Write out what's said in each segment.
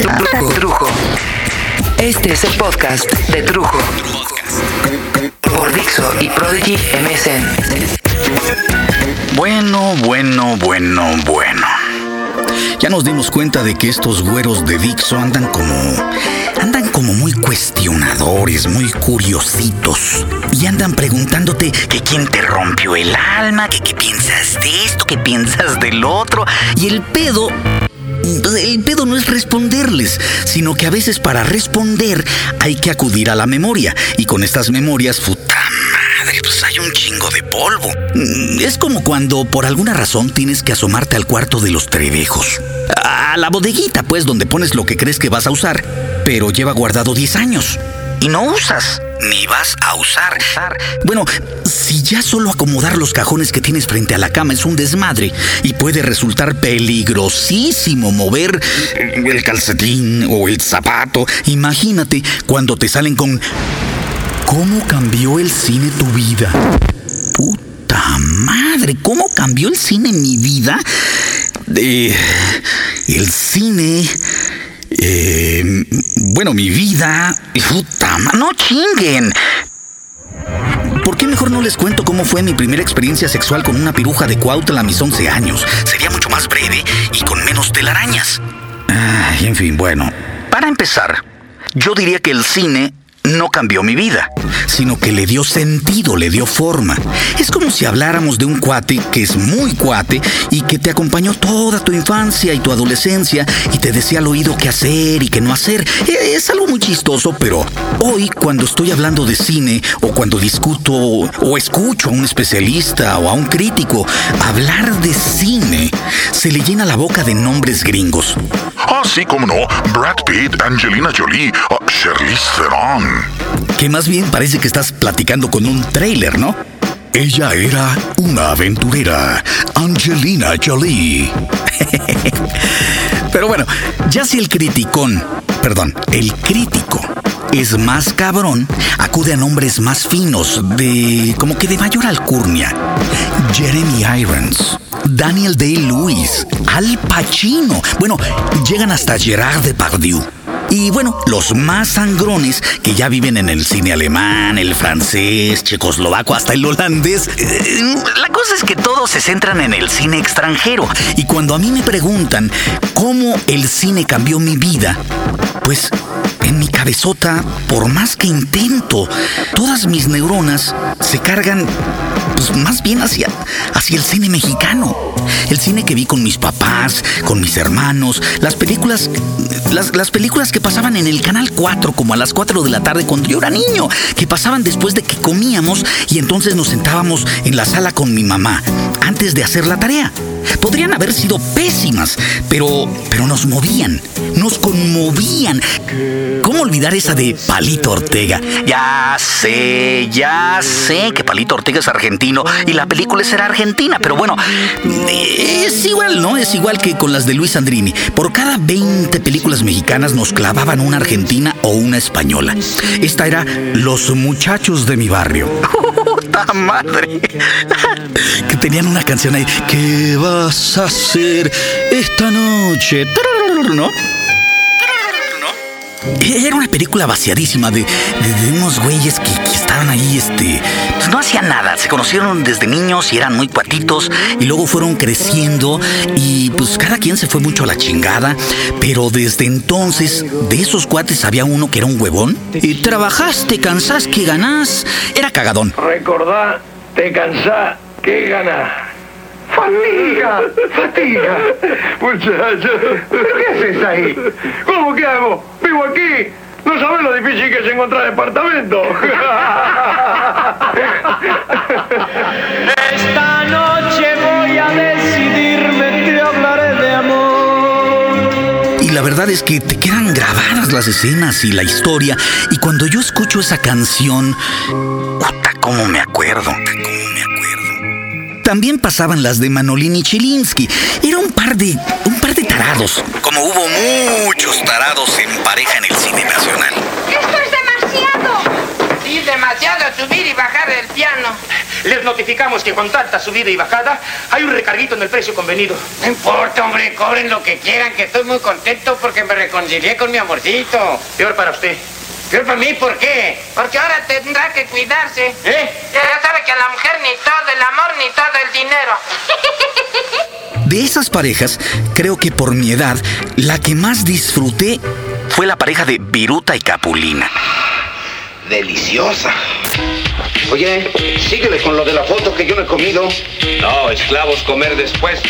Trujo. Este es el podcast de Trujo. Por Dixo y Prodigy MSN. Bueno, bueno, bueno, bueno. Ya nos dimos cuenta de que estos güeros de Dixo andan como. andan como muy cuestionadores, muy curiositos. Y andan preguntándote que quién te rompió el alma, que qué piensas de esto, qué piensas del otro. Y el pedo el pedo no es responderles, sino que a veces para responder hay que acudir a la memoria. Y con estas memorias, puta madre, pues hay un chingo de polvo. Mm, Es como cuando por alguna razón tienes que asomarte al cuarto de los trebejos. A la bodeguita, pues, donde pones lo que crees que vas a usar, pero lleva guardado 10 años. Y no usas, ni vas a usar. Bueno, si ya solo acomodar los cajones que tienes frente a la cama es un desmadre y puede resultar peligrosísimo mover el calcetín o el zapato, imagínate cuando te salen con ¿Cómo cambió el cine tu vida? Puta madre, ¿cómo cambió el cine mi vida? Eh, el cine... eh, bueno, mi vida... Puta no chinguen. ¿Por qué mejor no les cuento cómo fue mi primera experiencia sexual con una piruja de Cuautla a mis 11 años? Sería mucho más breve y con menos telarañas. Ay, en fin, bueno. Para empezar, yo diría que el cine no cambió mi vida, sino que le dio sentido, le dio forma. Es como si habláramos de un cuate que es muy cuate y que te acompañó toda tu infancia y tu adolescencia y te decía al oído qué hacer y qué no hacer. E- Es algo muy chistoso, pero hoy cuando estoy hablando de cine o cuando discuto o escucho a un especialista o a un crítico hablar de cine, se le llena la boca de nombres gringos. Sí, cómo no. Brad Pitt, Angelina Jolie, ah, Charlize Theron. Que más bien parece que estás platicando con un trailer, ¿no? Ella era una aventurera, Angelina Jolie. Pero bueno, ya si el criticón, perdón, el crítico es más cabrón, acude a nombres más finos, de como que de mayor alcurnia. Jeremy Irons, Daniel Day-Lewis, Al Pacino. Bueno, llegan hasta Gerard Depardieu. Y bueno, los más sangrones que ya viven en el cine alemán, el francés, checoslovaco, hasta el holandés. Eh, La cosa es que todos se centran en el cine extranjero. Y cuando a mí me preguntan cómo el cine cambió mi vida, pues en mi cabezota, por más que intento, todas mis neuronas se cargan pues más bien hacia, hacia el cine mexicano. El cine que vi con mis papás, con mis hermanos, las películas, las, las películas que pasaban en el canal 4 como a las 4 de la tarde cuando yo era niño, que pasaban después de que comíamos y entonces nos sentábamos en la sala con mi mamá antes de hacer la tarea. Podrían haber sido pésimas, pero, pero nos movían, nos conmovían. ¿Cómo olvidar esa de Palito Ortega? Ya sé, ya sé que Palito Ortega es argentino y la película será argentina, pero bueno, es igual, ¿no? Es igual que con las de Luis Sandrini. Por cada 20 películas mexicanas nos clavaban una argentina o una española. Esta era Los muchachos de mi barrio. ¡Puta madre! que tenían una canción ahí. ¿Qué vas a hacer esta noche? ¿No? Era una película vaciadísima de, de- de unos güeyes que, que estaban ahí, este. pues no hacían nada. Se conocieron desde niños y eran muy cuatitos. Y luego fueron creciendo. Y pues cada quien se fue mucho a la chingada. Pero desde entonces, de esos cuates había uno que era un huevón. Y trabajaste, cansás, que ganás. Era cagadón. Recordá, te cansás, que ganás. Fatiga, fatiga. Muchacho. ¿Pero qué haces ahí? ¿Cómo que hago? Vivo aquí. No sabes lo difícil que es encontrar departamento. Esta noche voy a decidirme, te hablaré de amor. Y la verdad es que te quedan grabadas las escenas y la historia. Y cuando yo escucho esa canción, puta, cómo me acuerdo. Puta, cómo me acuerdo. También pasaban las de Manolini Chilinsky. Era un par de. un par de tarados. Como hubo muchos tarados en pareja en el cine nacional. ¡Esto es demasiado! Sí, demasiado subir y bajar del piano. Les notificamos que con tanta subida y bajada hay un recarguito en el precio convenido. No importa, hombre, cobren lo que quieran, que estoy muy contento porque me reconcilié con mi amorcito. Peor para usted. ¿Peor para mí? ¿Por qué? Porque ahora tendrá que cuidarse. ¿Eh? Ya sabe que a la mujer ni todo el amor ni todo el dinero. De esas parejas, creo que por mi edad, la que más disfruté fue la pareja de Viruta y Capulina. Deliciosa. Oye, síguele con lo de la foto que yo no he comido. No, esclavos comer después.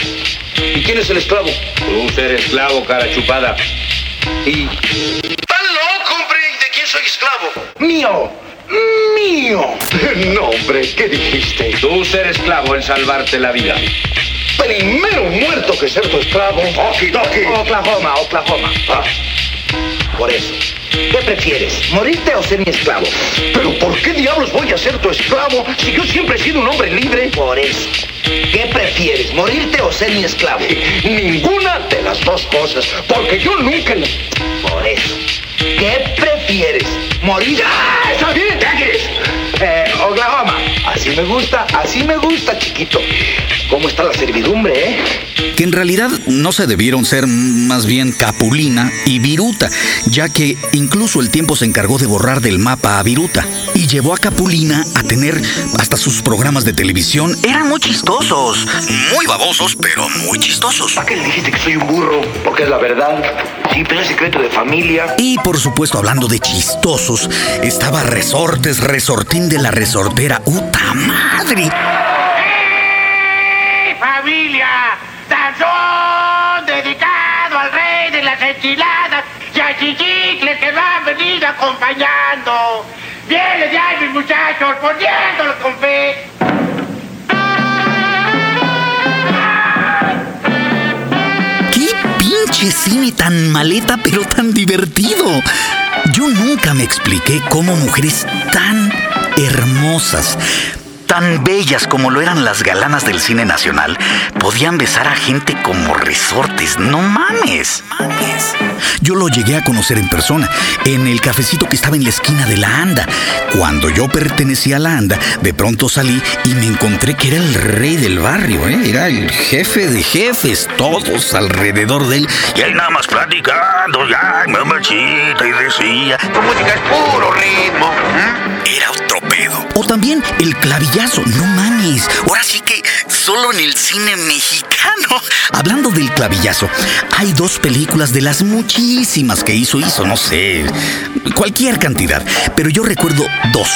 ¿Y quién es el esclavo? Tú ser esclavo, cara chupada. Y... soy esclavo? ¡Mío! ¡Mío! No, hombre, ¿qué dijiste? Tú ser esclavo en salvarte la vida. Primero muerto que ser tu esclavo. Okidoki. Oklahoma, Oklahoma. Ah, Por eso. ¿Qué prefieres? ¿Morirte o ser mi esclavo? ¿Pero por qué diablos voy a ser tu esclavo si yo siempre he sido un hombre libre? Por eso. ¿Qué prefieres? ¿Morirte o ser mi esclavo? Ninguna de las dos cosas, porque yo nunca... Por eso. ¿Qué prefieres? ¿Morir? ¡Ah, está bien! Eh, Oklahoma. Así me gusta, así me gusta, chiquito. ¿Cómo está la servidumbre, eh? Que en realidad no se debieron ser más bien Capulina y Viruta, ya que incluso el tiempo se encargó de borrar del mapa a Viruta y llevó a Capulina a tener hasta sus programas de televisión. Eran muy chistosos, muy babosos, pero muy chistosos. ¿Para qué le dijiste que soy un burro? Porque es la verdad. Sí, pero es secreto de familia. Y por supuesto, hablando de chistosos, estaba Resortes, Resortín de la Resortera. ¡Uta madre! ¡Eh, familia! Danzón dedicado al rey de las enchiladas y a chichicles que lo han venido acompañando. Bien, de ahí, mis muchachos, poniéndolos con fe. ¡Qué pinche cine tan maleta, pero tan divertido! Yo nunca me expliqué cómo mujeres tan hermosas, tan bellas como lo eran las galanas del cine nacional, podían besar a gente como resortes. ¡No mames! mames. Yo lo llegué a conocer en persona, en el cafecito que estaba en la esquina de la Anda. Cuando yo pertenecía a la Anda, de pronto salí y me encontré que era el rey del barrio, ¿eh? era el jefe de jefes, todos alrededor de él. Y él nada más platicando, ya, mamachita, y decía, es puro ritmo. pedo. O también el clavillazo, no mames. Ahora sí que solo en el cine mexicano. Hablando del clavillazo, hay dos películas de las muchísimas que hizo, hizo, no sé, cualquier cantidad. Pero yo recuerdo dos.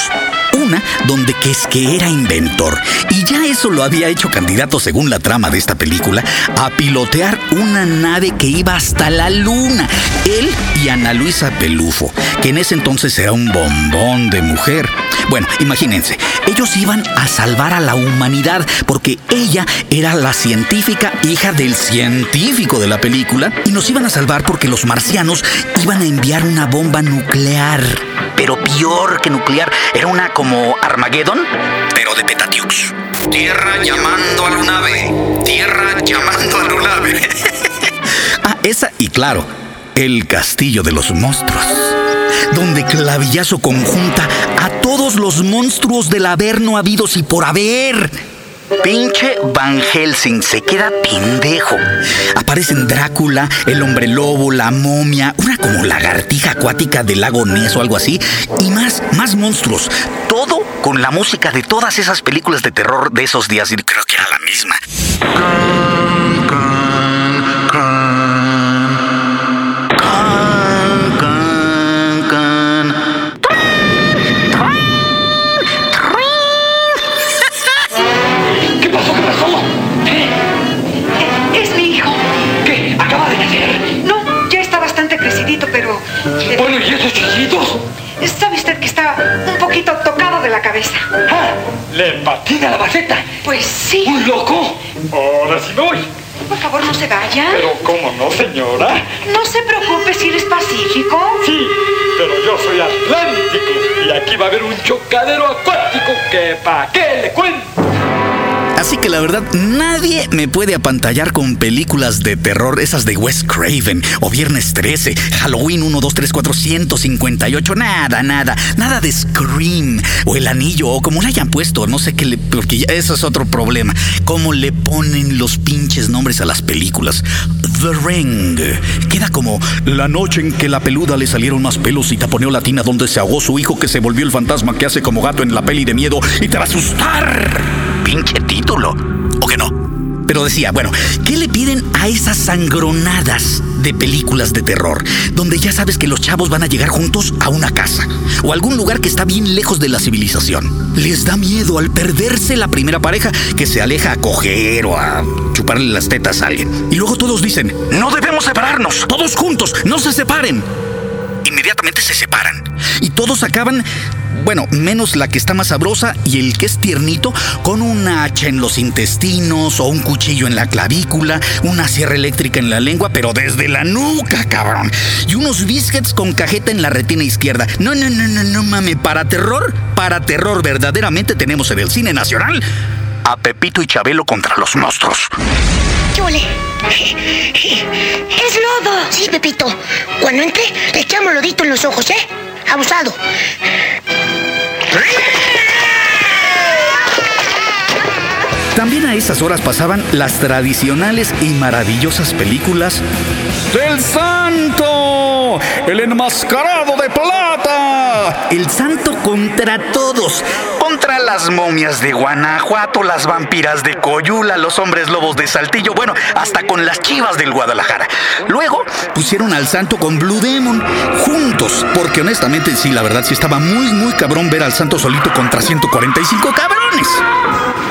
Donde que es que era inventor. Y ya eso lo había hecho candidato, según la trama de esta película, a pilotear una nave que iba hasta la luna. Él y Ana Luisa Pelufo, que en ese entonces era un bombón de mujer. Bueno, imagínense, ellos iban a salvar a la humanidad porque ella era la científica hija del científico de la película y nos iban a salvar porque los marcianos iban a enviar una bomba nuclear. Pero peor que nuclear, era una como Armageddon, pero de Petatiux. Tierra llamando a Lunave. Tierra llamando a Lunave. ah, esa y claro, el castillo de los monstruos. Donde Clavillazo conjunta a todos los monstruos del averno habidos y por haber. Pinche Van Helsing se queda pendejo. Aparecen Drácula, el hombre lobo, la momia, una como lagartija acuática del lago Ness o algo así, y más, más monstruos. Todo con la música de todas esas películas de terror de esos días, y creo que era la misma. Pero... eh, Bueno, ¿y esos chiquitos? ¿Sabe usted que está un poquito tocado de la cabeza? Ah, ¿Le patina la maceta? Pues sí. ¿Un loco? Ahora sí me voy. Por favor, no se vaya. Pero ¿cómo no, señora? No se preocupe si él es pacífico. Sí, pero yo soy atlántico y aquí va a haber un chocadero acuático que pa' qué le cuento. Así que la verdad, nadie me puede apantallar con películas de terror, esas de Wes Craven, o Viernes 13, Halloween 1, 2, 3, 4, 158, nada, nada, nada de Scream, o El Anillo, o como le hayan puesto, no sé qué le, porque ya eso es otro problema, cómo le ponen los pinches nombres a las películas. The Ring, queda como la noche en que la peluda le salieron más pelos y taponeó la tina donde se ahogó su hijo que se volvió el fantasma que hace como gato en la peli de miedo y te va a asustar. Pinche título. ¿O que no? Pero decía, bueno, ¿qué le piden a esas sangronadas de películas de terror? Donde ya sabes que los chavos van a llegar juntos a una casa o algún lugar que está bien lejos de la civilización. Les da miedo al perderse la primera pareja que se aleja a coger o a chuparle las tetas a alguien. Y luego todos dicen, no debemos separarnos, todos juntos, no se separen. Inmediatamente se separan. Y todos acaban bueno, menos la que está más sabrosa y el que es tiernito, con un hacha en los intestinos o un cuchillo en la clavícula, una sierra eléctrica en la lengua, pero desde la nuca, cabrón. Y unos biscuits con cajeta en la retina izquierda. No, no, no, no, no mames, para terror, para terror verdaderamente tenemos en el cine nacional a Pepito y Chabelo contra los monstruos. ¡Chule! ¡Es lodo! Sí, Pepito. Cuando entre, le echamos lodito en los ojos, ¿eh? Abusado. También a esas horas pasaban las tradicionales y maravillosas películas del Santo, el enmascarado de plata, el Santo contra todos, contra las momias de Guanajuato, las vampiras de Coyula, los hombres lobos de Saltillo, bueno, hasta con las chivas del Guadalajara. Luego pusieron al Santo con Blue Demon juntos, porque honestamente sí, la verdad sí estaba muy, muy cabrón ver al Santo solito contra 145 cabrones.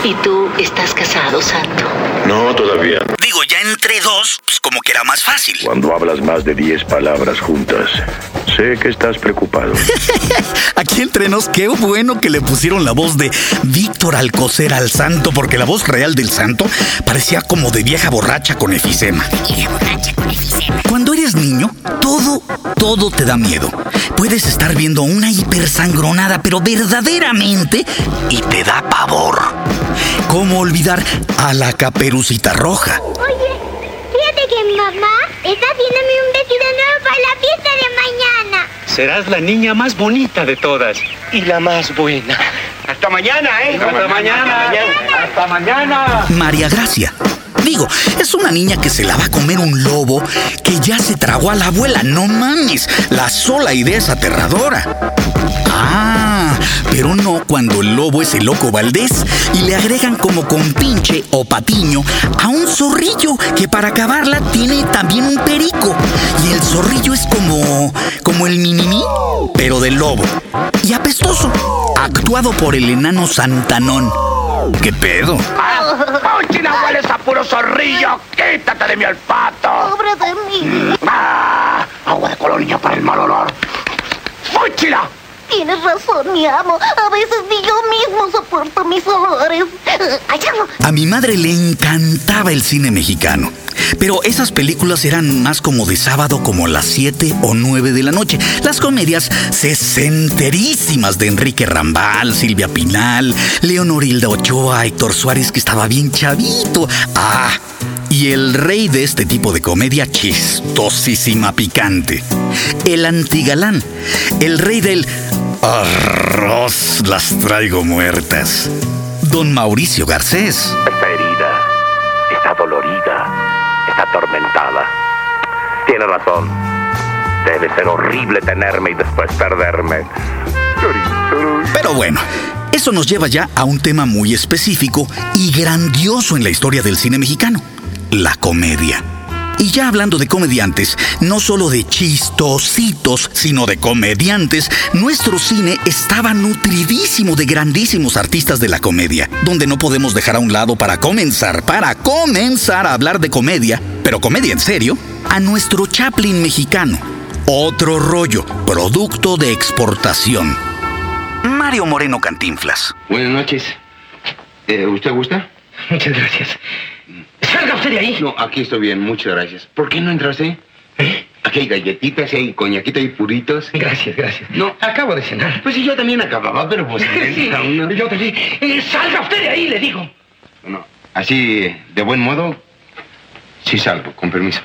¿Y tú estás casado, Santo? No, todavía. Digo, ya entre dos, pues como que era más fácil. Cuando hablas más de 10 palabras juntas, sé que estás preocupado. Aquí entre nos, qué bueno que le pusieron la voz de Víctor Alcocer al santo, porque la voz real del santo parecía como de vieja borracha con efisema. Vieja borracha con efisema. Cuando eres niño, todo, todo te da miedo. Puedes estar viendo una hipersangronada, pero verdaderamente, y te da pavor. ¿Cómo olvidar a la caperucita roja? Oye, que mamá está haciéndome un vestido nuevo para la fiesta de mañana. Serás la niña más bonita de todas. Y la más buena. Hasta mañana, ¿eh? Hasta mañana. Hasta mañana. María Gracia. Digo, es una niña que se la va a comer un lobo que ya se tragó a la abuela. No mames, la sola idea es aterradora. Ah, pero no cuando el lobo es el loco Valdés y le agregan como compinche o patiño a un zorrillo que para acabarla tiene también un perico. Y el zorrillo es como. como el minimí, pero del lobo. Y apestoso, actuado por el enano Santanón. ¿Qué pedo? ¡China hueles a puro zorrillo! ¡Quítate de mi olfato! Pobre de mí. ¡Ah! Agua de colonia para el mal olor. ¡Fúchila! Tienes razón, mi amo. A veces ni yo mismo soporto mis olores. A mi madre le encantaba el cine mexicano. Pero esas películas eran más como de sábado, como las 7 o 9 de la noche. Las comedias sesenterísimas de Enrique Rambal, Silvia Pinal, Leonorilda Ochoa, Héctor Suárez, que estaba bien chavito. Ah, y el rey de este tipo de comedia chistosísima picante. El antigalán. El rey del arroz las traigo muertas. Don Mauricio Garcés. Está herida, está dolorida, está atormentada. Tiene razón. Debe ser horrible tenerme y después perderme. Pero bueno, eso nos lleva ya a un tema muy específico y grandioso en la historia del cine mexicano, la comedia. Y ya hablando de comediantes, no solo de chistositos, sino de comediantes, nuestro cine estaba nutridísimo de grandísimos artistas de la comedia, donde no podemos dejar a un lado para comenzar, para comenzar a hablar de comedia, pero comedia en serio, a nuestro Chaplin mexicano. Otro rollo, producto de exportación. Mario Moreno Cantinflas. Buenas noches. Eh, ¿Usted gusta? Muchas gracias. ¡Salga usted de ahí! No, aquí estoy bien, muchas gracias. ¿Por qué no entraste? ¿Eh? Aquí hay galletitas, hay coñaquita y puritos. Gracias, gracias. No. Acabo de cenar. Pues sí, yo también acababa, pero pues... Sí, uno. yo también. Eh, ¡Salga usted de ahí, le digo! No. Así, de buen modo, sí salgo, con permiso.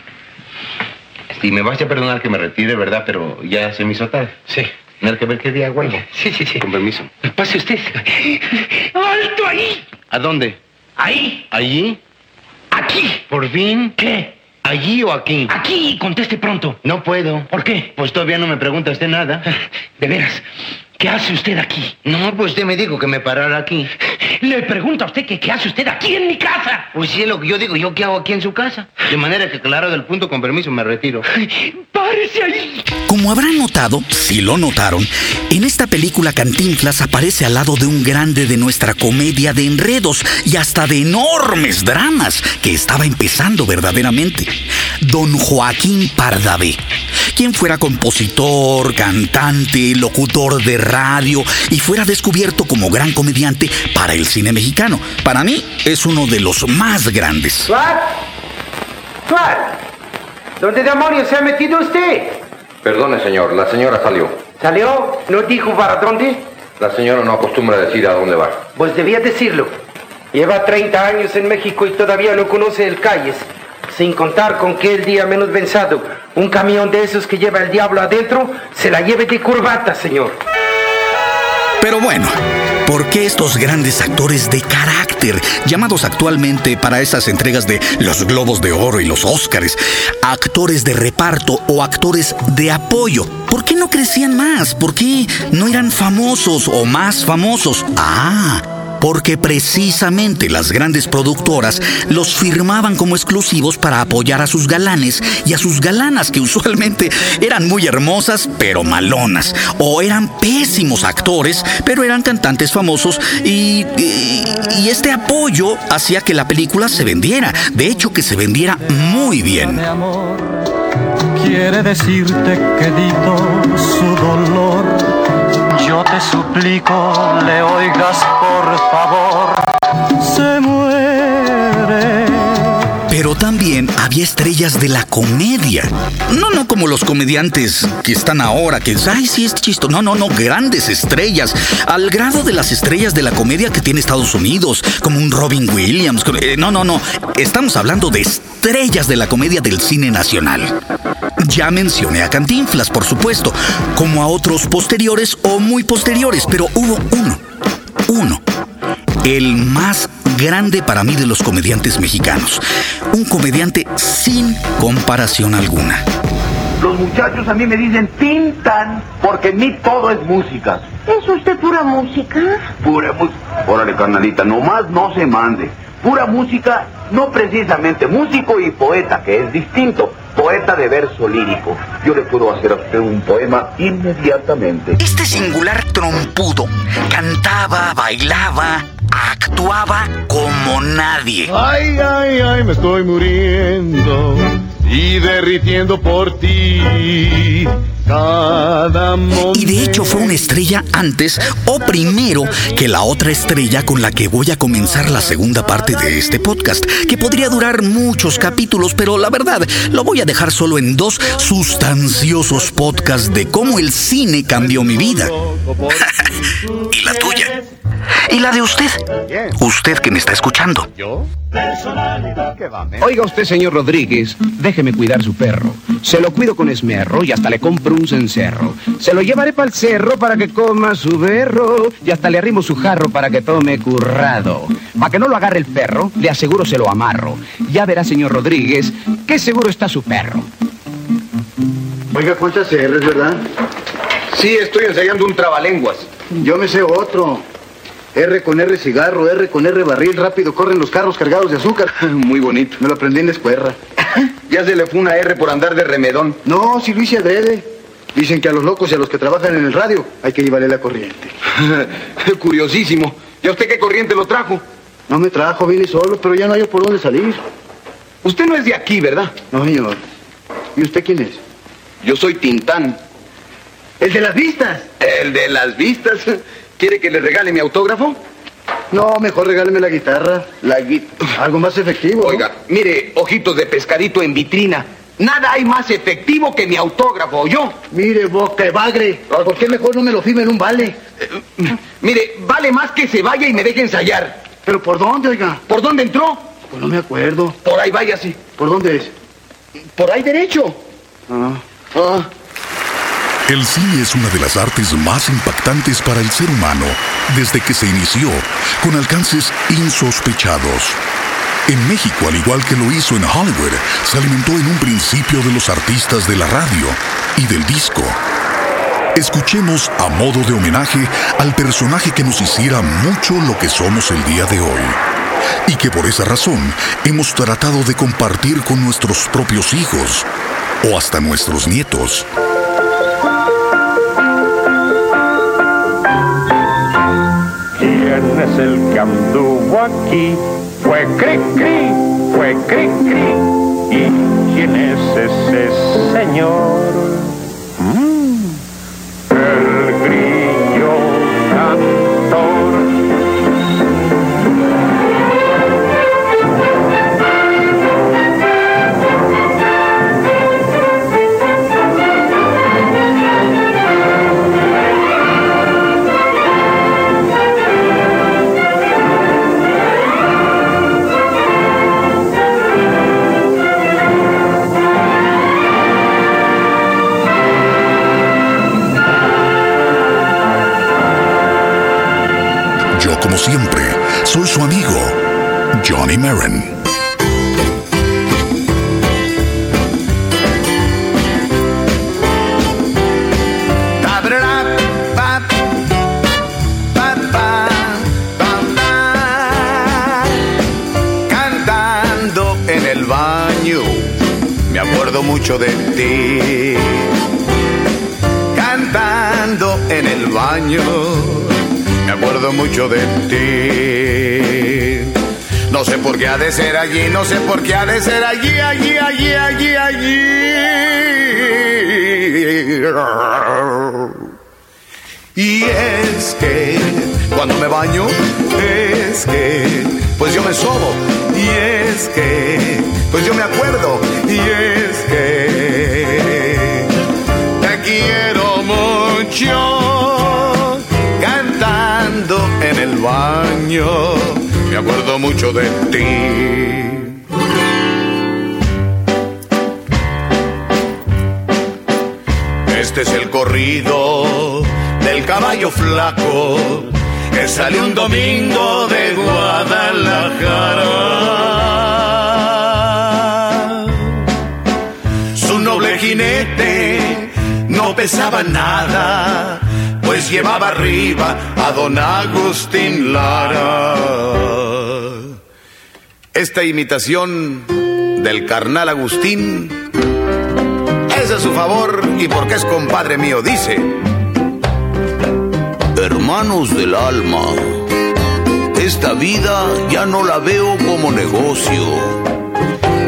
Y me vas a perdonar que me retire, ¿verdad? Pero ya se me hizo tarde. Sí. Hay que ver qué día vuelvo. Sí, sí, sí. Con permiso. Pase usted. ¡Alto ahí! ¿A dónde? Ahí. ¿Allí? Aquí. ¿Por fin? ¿Qué? ¿Allí o aquí? Aquí, conteste pronto. No puedo. ¿Por qué? Pues todavía no me pregunta usted nada. De veras, ¿qué hace usted aquí? No, pues usted me dijo que me parara aquí. Le pregunto a usted que qué hace usted aquí en mi casa. Pues sí, es lo que yo digo. ¿Yo qué hago aquí en su casa? De manera que, claro, del punto, con permiso, me retiro. ¡Párese ahí! Como habrán notado, si lo notaron, en esta película Cantinflas aparece al lado de un grande de nuestra comedia de enredos y hasta de enormes dramas que estaba empezando verdaderamente. Don Joaquín Pardavé, quien fuera compositor, cantante, locutor de radio y fuera descubierto como gran comediante para el cine mexicano. Para mí es uno de los más grandes. ¿Suat? ¿Suat? ¿Dónde demonios se ha metido usted? Perdone, señor, la señora salió. ¿Salió? ¿No dijo para dónde? La señora no acostumbra decir a dónde va. Pues debía decirlo. Lleva 30 años en México y todavía no conoce el calles. Sin contar con que el día menos pensado, un camión de esos que lleva el diablo adentro, se la lleve de corbata, señor. Pero bueno, ¿por qué estos grandes actores de carácter, llamados actualmente para esas entregas de los Globos de Oro y los Óscares, actores de reparto o actores de apoyo? ¿Por qué no crecían más? ¿Por qué no eran famosos o más famosos? Ah, porque precisamente las grandes productoras los firmaban como exclusivos para apoyar a sus galanes y a sus galanas que usualmente eran muy hermosas pero malonas. O eran pésimos actores pero eran cantantes famosos y, y, este apoyo hacía que la película se vendiera, de hecho que se vendiera muy bien. Quiere decirte que dito su dolor. Yo te suplico, le oigas por favor. Se muere. Pero también había estrellas de la comedia. No, no como los comediantes que están ahora, que, ay, sí, es chisto. No, no, no, grandes estrellas. Al grado de las estrellas de la comedia que tiene Estados Unidos, como un Robin Williams. Eh, no, no, no. Estamos hablando de estrellas de la comedia del cine nacional. Ya mencioné a Cantinflas, por supuesto, como a otros posteriores o muy posteriores, pero hubo uno, uno, el más grande para mí de los comediantes mexicanos. Un comediante sin comparación alguna. Los muchachos a mí me dicen Tintan, porque en mí todo es música. ¿Es usted pura música? Pura música. Órale, carnalita, nomás no se mande. Pura música, no precisamente músico y poeta, que es distinto. Poeta de verso lírico. Yo le puedo hacer a usted un poema inmediatamente. Este singular trompudo cantaba, bailaba, actuaba como nadie. Ay, ay, ay, me estoy muriendo y derritiendo por ti. Cada y de hecho fue una estrella antes o primero que la otra estrella con la que voy a comenzar la segunda parte de este podcast, que podría durar muchos capítulos, pero la verdad lo voy a dejar solo en dos sustanciosos podcasts de cómo el cine cambió mi vida. y la tuya. Y la de usted. Usted que me está escuchando. Oiga usted, señor Rodríguez, déjeme cuidar su perro. Se lo cuido con esmerro y hasta le compro un cencerro. Se lo llevaré para el cerro para que coma su berro y hasta le arrimo su jarro para que tome currado. Para que no lo agarre el perro, le aseguro se lo amarro. Ya verá, señor Rodríguez, qué seguro está su perro. Oiga, ¿cuántas R's, verdad? Sí, estoy ensayando un trabalenguas. Yo me sé otro. R con R cigarro, R con R barril, rápido corren los carros cargados de azúcar. Muy bonito. Me lo aprendí en la escuela. ya se le fue una R por andar de remedón. No, si lo hice adrede. Dicen que a los locos y a los que trabajan en el radio hay que llevarle la corriente. Curiosísimo. ¿Y a usted qué corriente lo trajo? No me trajo, vine solo, pero ya no hay por dónde salir. Usted no es de aquí, ¿verdad? No, señor. ¿Y usted quién es? Yo soy Tintán. ¿El de las vistas? El de las vistas. ¿Quiere que le regale mi autógrafo? No, mejor regáleme la guitarra. La guitarra. Algo más efectivo. Oiga, mire, ojitos de pescadito en vitrina. Nada hay más efectivo que mi autógrafo, ¿yo? Mire, boca bagre. ¿Por qué mejor no me lo firme en un vale? Eh, mire, vale más que se vaya y me deje ensayar. ¿Pero por dónde, oiga? ¿Por dónde entró? Pues no me acuerdo. Por ahí váyase. ¿Por dónde es? Por ahí derecho. Ah. Ah. El cine es una de las artes más impactantes para el ser humano desde que se inició, con alcances insospechados. En México, al igual que lo hizo en Hollywood, se alimentó en un principio de los artistas de la radio y del disco. Escuchemos a modo de homenaje al personaje que nos hiciera mucho lo que somos el día de hoy. Y que por esa razón hemos tratado de compartir con nuestros propios hijos o hasta nuestros nietos. ¿Quién es el que anduvo aquí? Fue Cri Cri, fue Cri Cri. ¿Y quién es ese señor? Siempre, soy su amigo, Johnny Marin. Cantando en el baño, me acuerdo mucho de ti. Cantando en el baño, me acuerdo mucho de ti. No sé por qué ha de ser allí, no sé por qué ha de ser allí, allí, allí, allí, allí. Y es que cuando me baño, es que pues yo me sobo. Y es que pues yo me acuerdo. Y es que te quiero mucho el baño. Me acuerdo mucho de ti. Este es el corrido del caballo flaco que salió un domingo de Guadalajara. Su noble jinete no pesaba nada, pues llevaba arriba a don Agustín Lara. Esta imitación del carnal Agustín es a su favor y porque es compadre mío, dice. Hermanos del alma, esta vida ya no la veo como negocio.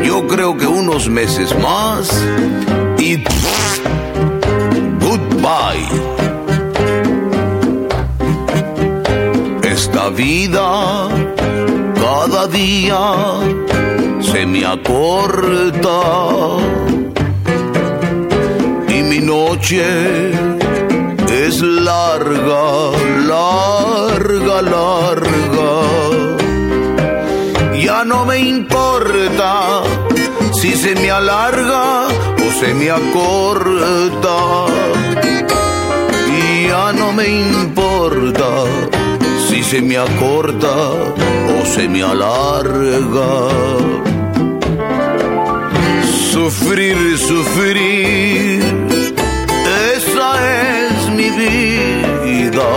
Yo creo que unos meses más y goodbye. Vida cada día se me acorta y mi noche es larga, larga, larga. Ya no me importa si se me alarga o se me acorta. Ya no me importa se me acorta o se me alarga. Sufrir, sufrir, esa es mi vida.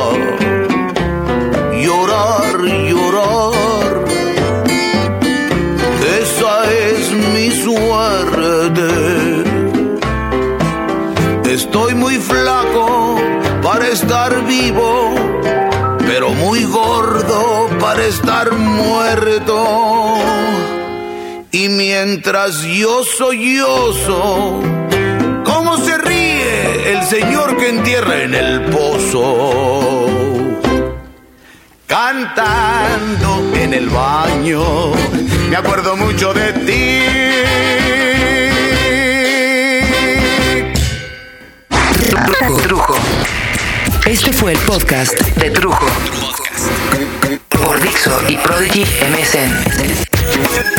Llorar, llorar, esa es mi suerte. Estoy muy flaco para estar vivo, pero muy gordo para estar muerto. Y mientras yo sollozo, ¿cómo se ríe el señor que entierra en el pozo? Cantando en el baño, me acuerdo mucho de ti. Trujo. Este fue el podcast de Trujo. por Dixo y Prodigy MSN.